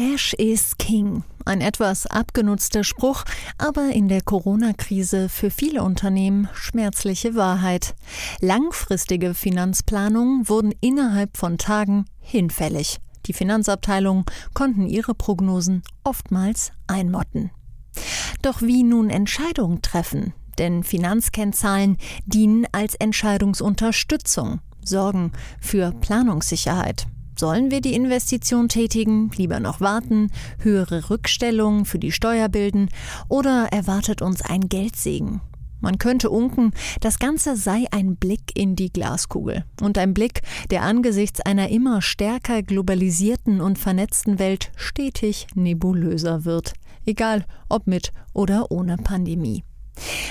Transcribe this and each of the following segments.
Cash is King. Ein etwas abgenutzter Spruch, aber in der Corona-Krise für viele Unternehmen schmerzliche Wahrheit. Langfristige Finanzplanungen wurden innerhalb von Tagen hinfällig. Die Finanzabteilungen konnten ihre Prognosen oftmals einmotten. Doch wie nun Entscheidungen treffen? Denn Finanzkennzahlen dienen als Entscheidungsunterstützung, sorgen für Planungssicherheit. Sollen wir die Investition tätigen, lieber noch warten, höhere Rückstellungen für die Steuer bilden oder erwartet uns ein Geldsegen? Man könnte unken, das Ganze sei ein Blick in die Glaskugel und ein Blick, der angesichts einer immer stärker globalisierten und vernetzten Welt stetig nebulöser wird, egal ob mit oder ohne Pandemie.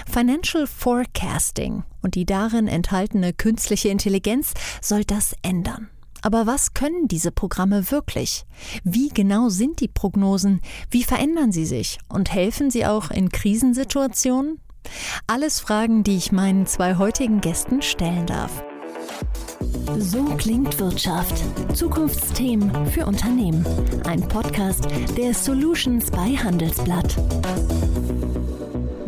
Financial Forecasting und die darin enthaltene künstliche Intelligenz soll das ändern. Aber was können diese Programme wirklich? Wie genau sind die Prognosen? Wie verändern sie sich? Und helfen sie auch in Krisensituationen? Alles Fragen, die ich meinen zwei heutigen Gästen stellen darf. So klingt Wirtschaft. Zukunftsthemen für Unternehmen. Ein Podcast der Solutions bei Handelsblatt.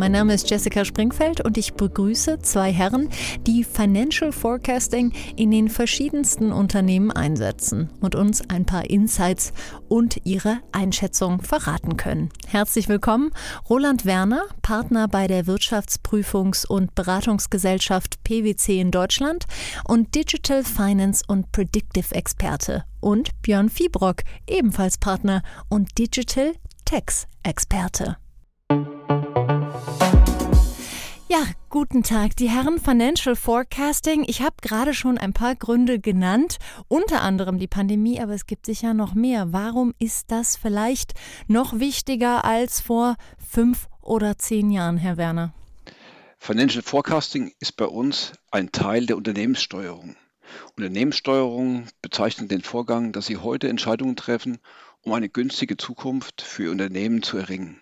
Mein Name ist Jessica Springfeld und ich begrüße zwei Herren, die Financial Forecasting in den verschiedensten Unternehmen einsetzen und uns ein paar Insights und ihre Einschätzung verraten können. Herzlich willkommen, Roland Werner, Partner bei der Wirtschaftsprüfungs- und Beratungsgesellschaft PwC in Deutschland und Digital Finance und Predictive Experte und Björn Fiebrock, ebenfalls Partner und Digital Tax Experte. Ja, guten Tag, die Herren Financial Forecasting. Ich habe gerade schon ein paar Gründe genannt, unter anderem die Pandemie, aber es gibt sicher noch mehr. Warum ist das vielleicht noch wichtiger als vor fünf oder zehn Jahren, Herr Werner? Financial Forecasting ist bei uns ein Teil der Unternehmenssteuerung. Unternehmenssteuerung bezeichnet den Vorgang, dass Sie heute Entscheidungen treffen, um eine günstige Zukunft für Ihr Unternehmen zu erringen.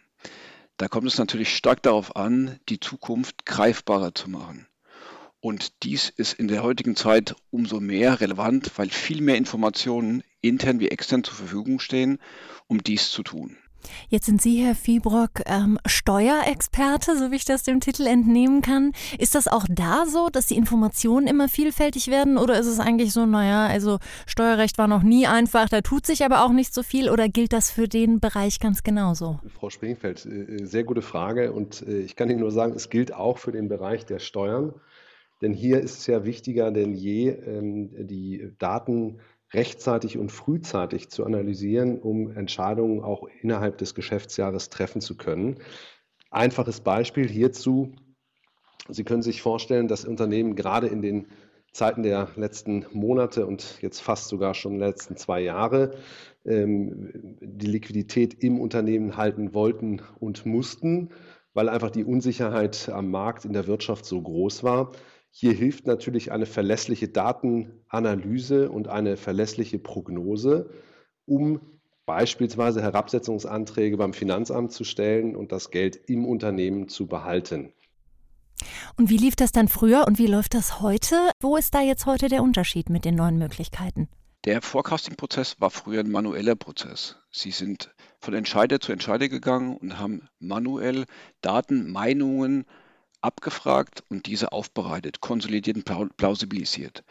Da kommt es natürlich stark darauf an, die Zukunft greifbarer zu machen. Und dies ist in der heutigen Zeit umso mehr relevant, weil viel mehr Informationen intern wie extern zur Verfügung stehen, um dies zu tun. Jetzt sind Sie, Herr Fiebrock, ähm, Steuerexperte, so wie ich das dem Titel entnehmen kann. Ist das auch da so, dass die Informationen immer vielfältig werden oder ist es eigentlich so, naja, also Steuerrecht war noch nie einfach, da tut sich aber auch nicht so viel oder gilt das für den Bereich ganz genauso? Frau Springfeld, äh, sehr gute Frage und äh, ich kann Ihnen nur sagen, es gilt auch für den Bereich der Steuern. Denn hier ist es ja wichtiger denn je, ähm, die Daten rechtzeitig und frühzeitig zu analysieren, um Entscheidungen auch innerhalb des Geschäftsjahres treffen zu können. Einfaches Beispiel hierzu. Sie können sich vorstellen, dass Unternehmen gerade in den Zeiten der letzten Monate und jetzt fast sogar schon letzten zwei Jahre ähm, die Liquidität im Unternehmen halten wollten und mussten, weil einfach die Unsicherheit am Markt in der Wirtschaft so groß war. Hier hilft natürlich eine verlässliche Datenanalyse und eine verlässliche Prognose, um beispielsweise Herabsetzungsanträge beim Finanzamt zu stellen und das Geld im Unternehmen zu behalten. Und wie lief das dann früher und wie läuft das heute? Wo ist da jetzt heute der Unterschied mit den neuen Möglichkeiten? Der Forecasting-Prozess war früher ein manueller Prozess. Sie sind von Entscheider zu Entscheider gegangen und haben manuell Daten, Meinungen abgefragt und diese aufbereitet, konsolidiert und plausibilisiert.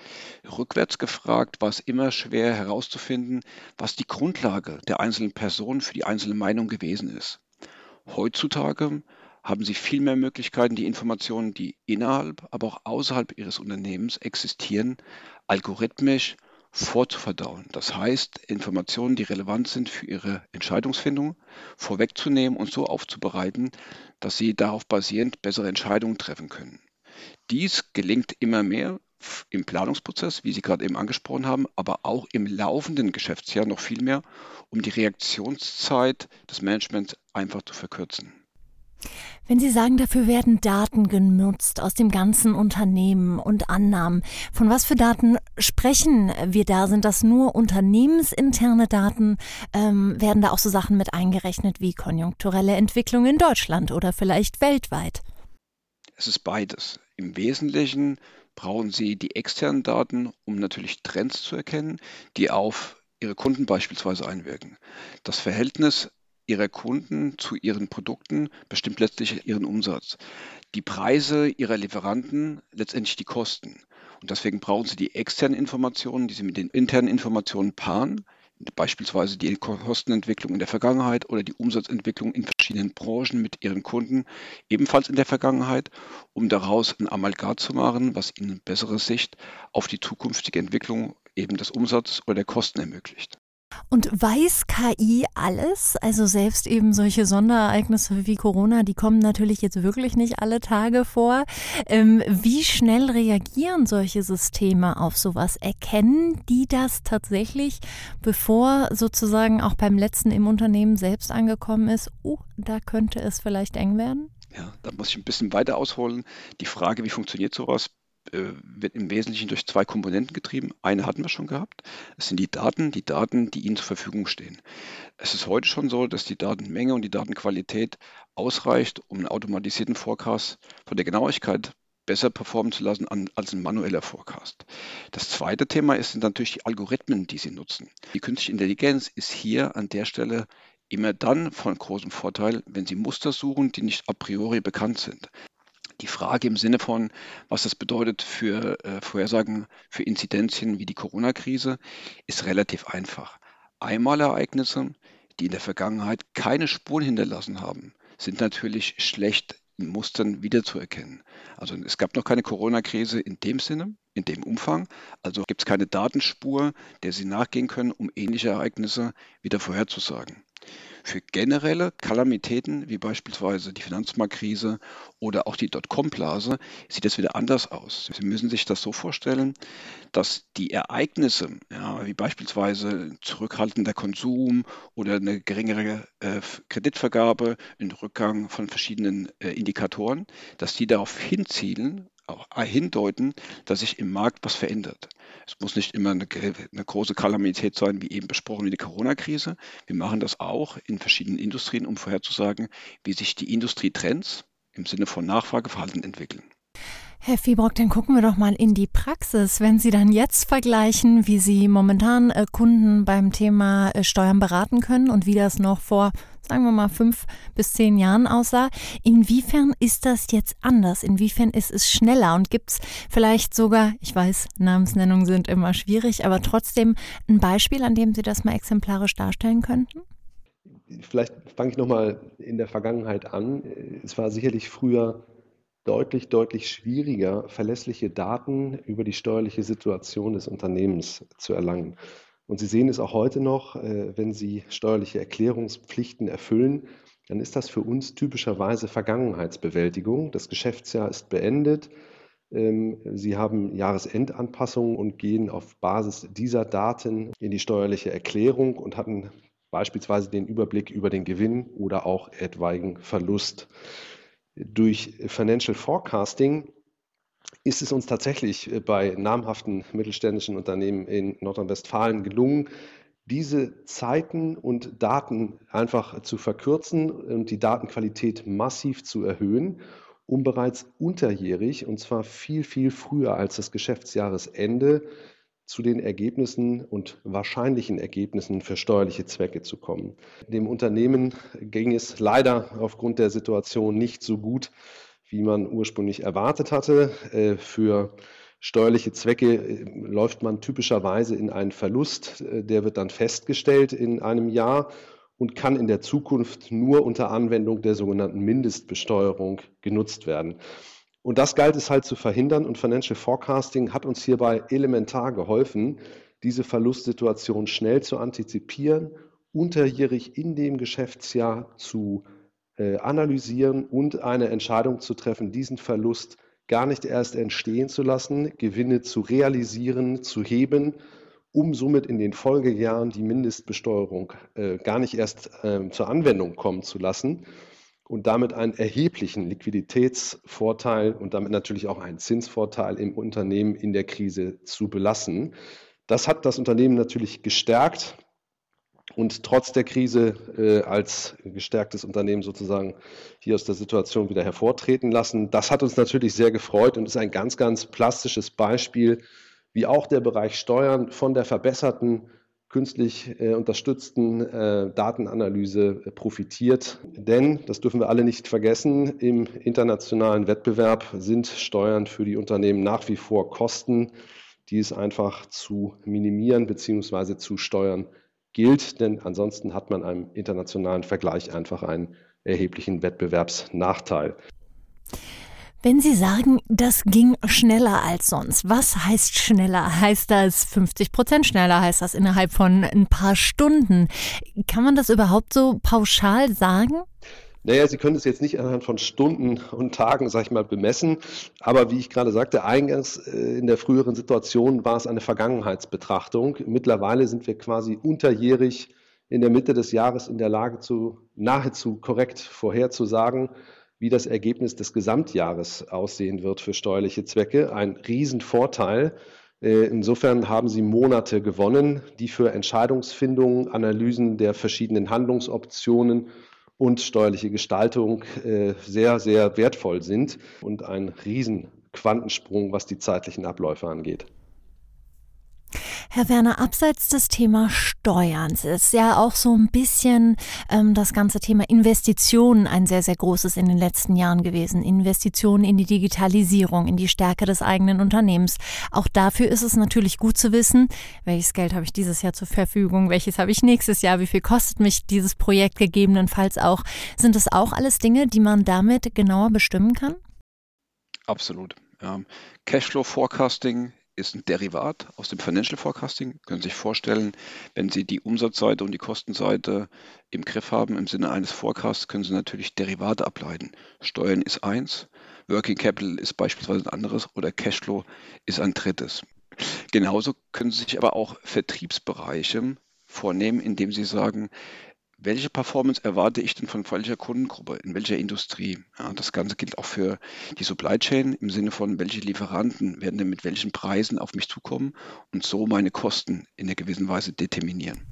Rückwärts gefragt war es immer schwer herauszufinden, was die Grundlage der einzelnen Person für die einzelne Meinung gewesen ist. Heutzutage haben Sie viel mehr Möglichkeiten, die Informationen, die innerhalb, aber auch außerhalb Ihres Unternehmens existieren, algorithmisch vorzuverdauen. Das heißt, Informationen, die relevant sind für Ihre Entscheidungsfindung, vorwegzunehmen und so aufzubereiten, dass Sie darauf basierend bessere Entscheidungen treffen können. Dies gelingt immer mehr im Planungsprozess, wie Sie gerade eben angesprochen haben, aber auch im laufenden Geschäftsjahr noch viel mehr, um die Reaktionszeit des Managements einfach zu verkürzen. Wenn Sie sagen, dafür werden Daten genutzt aus dem ganzen Unternehmen und Annahmen, von was für Daten sprechen wir da? Sind das nur unternehmensinterne Daten? Ähm, werden da auch so Sachen mit eingerechnet wie konjunkturelle Entwicklung in Deutschland oder vielleicht weltweit? Es ist beides. Im Wesentlichen brauchen Sie die externen Daten, um natürlich Trends zu erkennen, die auf ihre Kunden beispielsweise einwirken. Das Verhältnis ihrer Kunden zu ihren Produkten bestimmt letztlich ihren Umsatz. Die Preise ihrer Lieferanten letztendlich die Kosten. Und deswegen brauchen sie die externen Informationen, die sie mit den internen Informationen paaren, beispielsweise die Kostenentwicklung in der Vergangenheit oder die Umsatzentwicklung in verschiedenen Branchen mit ihren Kunden ebenfalls in der Vergangenheit, um daraus ein Amalgat zu machen, was ihnen bessere Sicht auf die zukünftige Entwicklung eben des Umsatzes oder der Kosten ermöglicht. Und weiß KI alles? Also selbst eben solche Sonderereignisse wie Corona, die kommen natürlich jetzt wirklich nicht alle Tage vor. Ähm, wie schnell reagieren solche Systeme auf sowas? Erkennen die das tatsächlich, bevor sozusagen auch beim letzten im Unternehmen selbst angekommen ist? Oh, da könnte es vielleicht eng werden? Ja, da muss ich ein bisschen weiter ausholen. Die Frage, wie funktioniert sowas, wird im Wesentlichen durch zwei Komponenten getrieben. Eine hatten wir schon gehabt. Es sind die Daten, die Daten, die Ihnen zur Verfügung stehen. Es ist heute schon so, dass die Datenmenge und die Datenqualität ausreicht, um einen automatisierten Forecast von der Genauigkeit besser performen zu lassen als ein manueller Forecast. Das zweite Thema ist, sind natürlich die Algorithmen, die Sie nutzen. Die künstliche Intelligenz ist hier an der Stelle immer dann von großem Vorteil, wenn Sie Muster suchen, die nicht a priori bekannt sind die Frage im Sinne von, was das bedeutet für äh, Vorhersagen für Inzidenzien wie die Corona-Krise, ist relativ einfach. Einmalereignisse, die in der Vergangenheit keine Spuren hinterlassen haben, sind natürlich schlecht in Mustern wiederzuerkennen. Also es gab noch keine Corona-Krise in dem Sinne, in dem Umfang. Also gibt es keine Datenspur, der Sie nachgehen können, um ähnliche Ereignisse wieder vorherzusagen. Für generelle Kalamitäten wie beispielsweise die Finanzmarktkrise oder auch die Dotcom-Blase sieht es wieder anders aus. Sie müssen sich das so vorstellen, dass die Ereignisse, ja, wie beispielsweise zurückhaltender Konsum oder eine geringere äh, Kreditvergabe, ein Rückgang von verschiedenen äh, Indikatoren, dass die darauf hinzielen, auch hindeuten, dass sich im Markt was verändert. Es muss nicht immer eine, eine große Kalamität sein, wie eben besprochen, wie die Corona-Krise. Wir machen das auch in verschiedenen Industrien, um vorherzusagen, wie sich die Industrietrends im Sinne von Nachfrageverhalten entwickeln. Herr Fiebrock, dann gucken wir doch mal in die Praxis. Wenn Sie dann jetzt vergleichen, wie Sie momentan äh, Kunden beim Thema äh, Steuern beraten können und wie das noch vor, sagen wir mal, fünf bis zehn Jahren aussah, inwiefern ist das jetzt anders? Inwiefern ist es schneller? Und gibt es vielleicht sogar, ich weiß, Namensnennungen sind immer schwierig, aber trotzdem ein Beispiel, an dem Sie das mal exemplarisch darstellen könnten? Vielleicht fange ich nochmal in der Vergangenheit an. Es war sicherlich früher deutlich, deutlich schwieriger, verlässliche Daten über die steuerliche Situation des Unternehmens zu erlangen. Und Sie sehen es auch heute noch, äh, wenn Sie steuerliche Erklärungspflichten erfüllen, dann ist das für uns typischerweise Vergangenheitsbewältigung. Das Geschäftsjahr ist beendet. Ähm, Sie haben Jahresendanpassungen und gehen auf Basis dieser Daten in die steuerliche Erklärung und hatten beispielsweise den Überblick über den Gewinn oder auch etwaigen Verlust durch Financial Forecasting ist es uns tatsächlich äh, bei namhaften mittelständischen Unternehmen in Nordrhein-Westfalen gelungen, diese Zeiten und Daten einfach zu verkürzen und die Datenqualität massiv zu erhöhen, um bereits unterjährig, und zwar viel, viel früher als das Geschäftsjahresende, zu den Ergebnissen und wahrscheinlichen Ergebnissen für steuerliche Zwecke zu kommen. Dem Unternehmen ging es leider aufgrund der Situation nicht so gut, wie man ursprünglich erwartet hatte. Äh, für steuerliche Zwecke äh, läuft man typischerweise in einen Verlust. Äh, der wird dann festgestellt in einem Jahr und kann in der Zukunft nur unter Anwendung der sogenannten Mindestbesteuerung genutzt werden. Und das galt es halt zu verhindern und Financial Forecasting hat uns hierbei elementar geholfen, diese Verlustsituation schnell zu antizipieren, unterjährig in dem Geschäftsjahr zu äh, analysieren und eine Entscheidung zu treffen, diesen Verlust gar nicht erst entstehen zu lassen, Gewinne zu realisieren, zu heben, um somit in den Folgejahren die Mindestbesteuerung äh, gar nicht erst äh, zur Anwendung kommen zu lassen und damit einen erheblichen Liquiditätsvorteil und damit natürlich auch einen Zinsvorteil im Unternehmen in der Krise zu belassen. Das hat das Unternehmen natürlich gestärkt und trotz der Krise äh, als gestärktes Unternehmen sozusagen hier aus der Situation wieder hervortreten lassen. Das hat uns natürlich sehr gefreut und ist ein ganz, ganz plastisches Beispiel, wie auch der Bereich Steuern von der verbesserten künstlich äh, unterstützten äh, Datenanalyse äh, profitiert. Denn, das dürfen wir alle nicht vergessen, im internationalen Wettbewerb sind Steuern für die Unternehmen nach wie vor Kosten, die es einfach zu minimieren bzw. zu steuern gilt. Denn ansonsten hat man im internationalen Vergleich einfach einen erheblichen Wettbewerbsnachteil. Wenn Sie sagen, das ging schneller als sonst, was heißt schneller? Heißt das 50 Prozent schneller? Heißt das innerhalb von ein paar Stunden? Kann man das überhaupt so pauschal sagen? Naja, Sie können es jetzt nicht anhand von Stunden und Tagen, sag ich mal, bemessen. Aber wie ich gerade sagte, eingangs äh, in der früheren Situation war es eine Vergangenheitsbetrachtung. Mittlerweile sind wir quasi unterjährig in der Mitte des Jahres in der Lage, zu nahezu korrekt vorherzusagen, wie das Ergebnis des Gesamtjahres aussehen wird für steuerliche Zwecke. Ein Riesenvorteil. Äh, insofern haben Sie Monate gewonnen, die für Entscheidungsfindungen, Analysen der verschiedenen Handlungsoptionen und steuerliche Gestaltung äh, sehr, sehr wertvoll sind und ein Riesenquantensprung, was die zeitlichen Abläufe angeht. Herr Werner, abseits des Thema Steuern ist ja auch so ein bisschen ähm, das ganze Thema Investitionen ein sehr, sehr großes in den letzten Jahren gewesen. Investitionen in die Digitalisierung, in die Stärke des eigenen Unternehmens. Auch dafür ist es natürlich gut zu wissen, welches Geld habe ich dieses Jahr zur Verfügung, welches habe ich nächstes Jahr, wie viel kostet mich dieses Projekt gegebenenfalls auch. Sind das auch alles Dinge, die man damit genauer bestimmen kann? Absolut. Cashflow Forecasting ist ein Derivat aus dem Financial Forecasting. Können Sie sich vorstellen, wenn Sie die Umsatzseite und die Kostenseite im Griff haben im Sinne eines Forecasts, können Sie natürlich Derivate ableiten. Steuern ist eins, Working Capital ist beispielsweise ein anderes oder Cashflow ist ein drittes. Genauso können Sie sich aber auch Vertriebsbereiche vornehmen, indem Sie sagen, welche Performance erwarte ich denn von welcher Kundengruppe, in welcher Industrie? Ja, das Ganze gilt auch für die Supply Chain im Sinne von, welche Lieferanten werden denn mit welchen Preisen auf mich zukommen und so meine Kosten in einer gewissen Weise determinieren.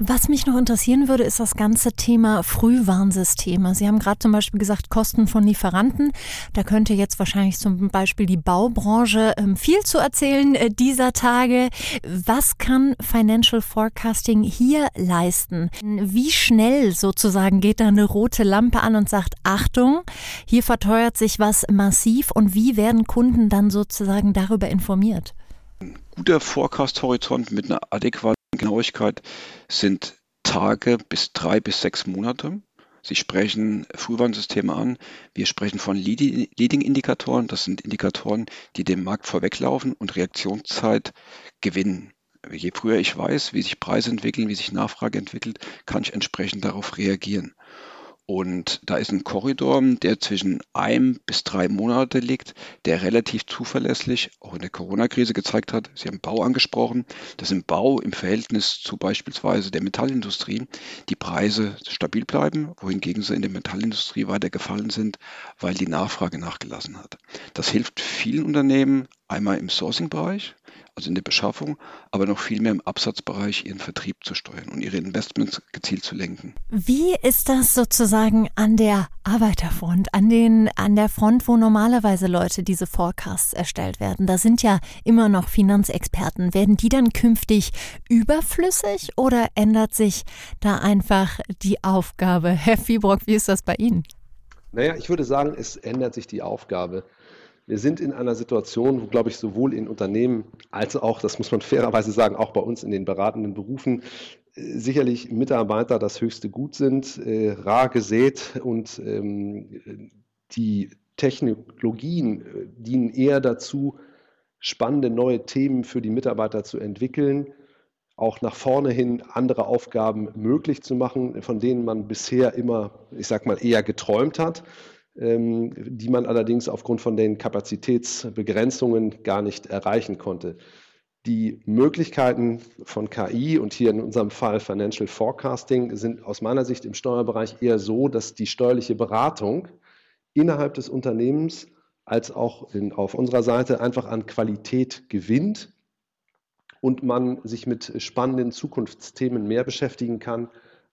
Was mich noch interessieren würde, ist das ganze Thema Frühwarnsysteme. Sie haben gerade zum Beispiel gesagt, Kosten von Lieferanten. Da könnte jetzt wahrscheinlich zum Beispiel die Baubranche ähm, viel zu erzählen äh, dieser Tage. Was kann Financial Forecasting hier leisten? Wie schnell sozusagen geht da eine rote Lampe an und sagt, Achtung, hier verteuert sich was massiv und wie werden Kunden dann sozusagen darüber informiert? Ein guter Forecast-Horizont mit einer adäquaten Genauigkeit sind Tage bis drei bis sechs Monate. Sie sprechen Frühwarnsysteme an. Wir sprechen von Leading-Indikatoren. Das sind Indikatoren, die dem Markt vorweglaufen und Reaktionszeit gewinnen. Je früher ich weiß, wie sich Preise entwickeln, wie sich Nachfrage entwickelt, kann ich entsprechend darauf reagieren. Und da ist ein Korridor, der zwischen einem bis drei Monate liegt, der relativ zuverlässig auch in der Corona-Krise gezeigt hat. Sie haben Bau angesprochen, dass im Bau im Verhältnis zu beispielsweise der Metallindustrie die Preise stabil bleiben, wohingegen sie in der Metallindustrie weiter gefallen sind, weil die Nachfrage nachgelassen hat. Das hilft vielen Unternehmen einmal im Sourcing-Bereich, also in der Beschaffung, aber noch viel mehr im Absatzbereich ihren Vertrieb zu steuern und ihre Investments gezielt zu lenken. Wie ist das sozusagen an der Arbeiterfront, an, den, an der Front, wo normalerweise Leute diese Forecasts erstellt werden? Da sind ja immer noch Finanzexperten. Werden die dann künftig überflüssig oder ändert sich da einfach die Aufgabe? Herr Fiebrock, wie ist das bei Ihnen? Naja, ich würde sagen, es ändert sich die Aufgabe. Wir sind in einer Situation, wo, glaube ich, sowohl in Unternehmen als auch, das muss man fairerweise sagen, auch bei uns in den beratenden Berufen, äh, sicherlich Mitarbeiter das höchste Gut sind, äh, rar gesät und ähm, die Technologien äh, dienen eher dazu, spannende neue Themen für die Mitarbeiter zu entwickeln, auch nach vorne hin andere Aufgaben möglich zu machen, von denen man bisher immer, ich sag mal, eher geträumt hat. Ähm, die man allerdings aufgrund von den Kapazitätsbegrenzungen gar nicht erreichen konnte. Die Möglichkeiten von KI und hier in unserem Fall Financial Forecasting sind aus meiner Sicht im Steuerbereich eher so, dass die steuerliche Beratung innerhalb des Unternehmens als auch in, auf unserer Seite einfach an Qualität gewinnt und man sich mit spannenden Zukunftsthemen mehr beschäftigen kann,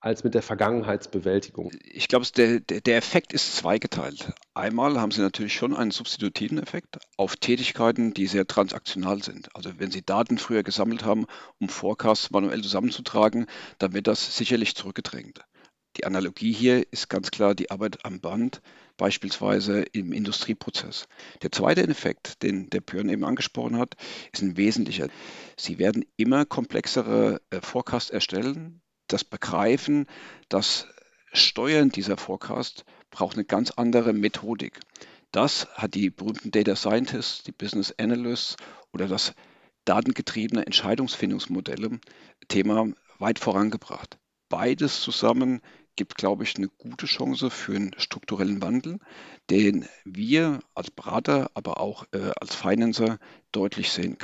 als mit der Vergangenheitsbewältigung? Ich glaube, der, der Effekt ist zweigeteilt. Einmal haben Sie natürlich schon einen substitutiven Effekt auf Tätigkeiten, die sehr transaktional sind. Also wenn Sie Daten früher gesammelt haben, um Forecasts manuell zusammenzutragen, dann wird das sicherlich zurückgedrängt. Die Analogie hier ist ganz klar die Arbeit am Band, beispielsweise im Industrieprozess. Der zweite Effekt, den der Björn eben angesprochen hat, ist ein wesentlicher. Sie werden immer komplexere äh, Forecasts erstellen, das Begreifen, das Steuern dieser Forecast braucht eine ganz andere Methodik. Das hat die berühmten Data Scientists, die Business Analysts oder das datengetriebene Entscheidungsfindungsmodelle Thema weit vorangebracht. Beides zusammen gibt, glaube ich, eine gute Chance für einen strukturellen Wandel, den wir als Berater, aber auch äh, als Financer deutlich sehen.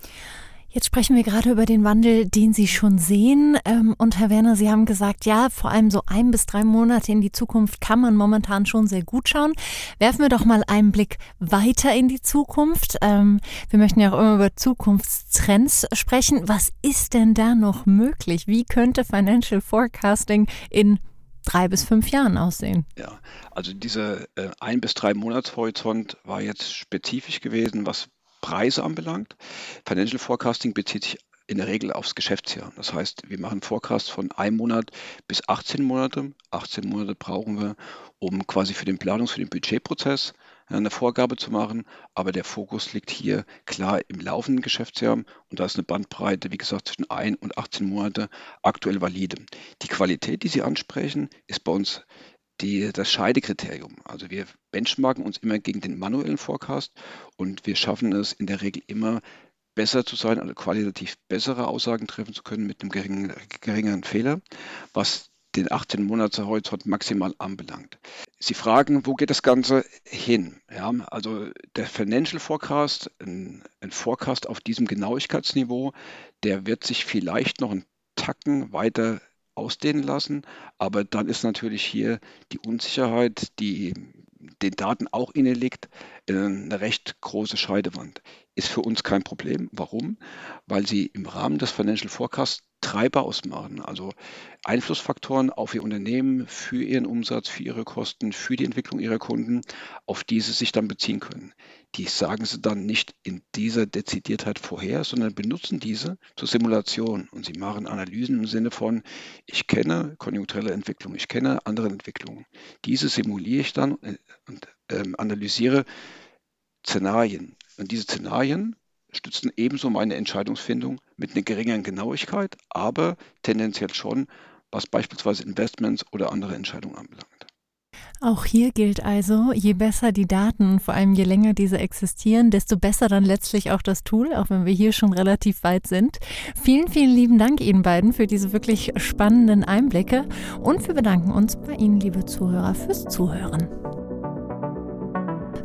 Jetzt sprechen wir gerade über den Wandel, den Sie schon sehen. Ähm, und Herr Werner, Sie haben gesagt, ja, vor allem so ein bis drei Monate in die Zukunft kann man momentan schon sehr gut schauen. Werfen wir doch mal einen Blick weiter in die Zukunft. Ähm, wir möchten ja auch immer über Zukunftstrends sprechen. Was ist denn da noch möglich? Wie könnte Financial Forecasting in drei bis fünf Jahren aussehen? Ja, also dieser äh, ein bis drei Monatshorizont war jetzt spezifisch gewesen, was Preise anbelangt. Financial Forecasting bezieht sich in der Regel aufs Geschäftsjahr. Das heißt, wir machen Forecasts von einem Monat bis 18 Monate. 18 Monate brauchen wir, um quasi für den Planungs-, für den Budgetprozess eine Vorgabe zu machen. Aber der Fokus liegt hier klar im laufenden Geschäftsjahr und da ist eine Bandbreite, wie gesagt, zwischen 1 und 18 Monate aktuell valide. Die Qualität, die Sie ansprechen, ist bei uns die, das Scheidekriterium. Also wir benchmarken uns immer gegen den manuellen Forecast und wir schaffen es in der Regel immer besser zu sein, also qualitativ bessere Aussagen treffen zu können mit einem geringen, geringeren Fehler, was den 18 Monats Horizont maximal anbelangt. Sie fragen, wo geht das Ganze hin? Ja, also der Financial Forecast, ein, ein Forecast auf diesem Genauigkeitsniveau, der wird sich vielleicht noch einen Tacken weiter ausdehnen lassen. Aber dann ist natürlich hier die Unsicherheit, die den Daten auch inne liegt, äh, eine recht große Scheidewand. Ist für uns kein Problem. Warum? Weil sie im Rahmen des Financial Forecasts Treiber ausmachen, also Einflussfaktoren auf ihr Unternehmen, für ihren Umsatz, für ihre Kosten, für die Entwicklung ihrer Kunden, auf die sie sich dann beziehen können. Die sagen sie dann nicht in dieser Dezidiertheit vorher, sondern benutzen diese zur Simulation und sie machen Analysen im Sinne von, ich kenne konjunkturelle Entwicklung, ich kenne andere Entwicklungen. Diese simuliere ich dann und ähm, analysiere Szenarien. Und diese Szenarien stützen ebenso meine Entscheidungsfindung mit einer geringeren Genauigkeit, aber tendenziell schon, was beispielsweise Investments oder andere Entscheidungen anbelangt. Auch hier gilt also, je besser die Daten, vor allem je länger diese existieren, desto besser dann letztlich auch das Tool, auch wenn wir hier schon relativ weit sind. Vielen, vielen lieben Dank Ihnen beiden für diese wirklich spannenden Einblicke und wir bedanken uns bei Ihnen, liebe Zuhörer, fürs Zuhören.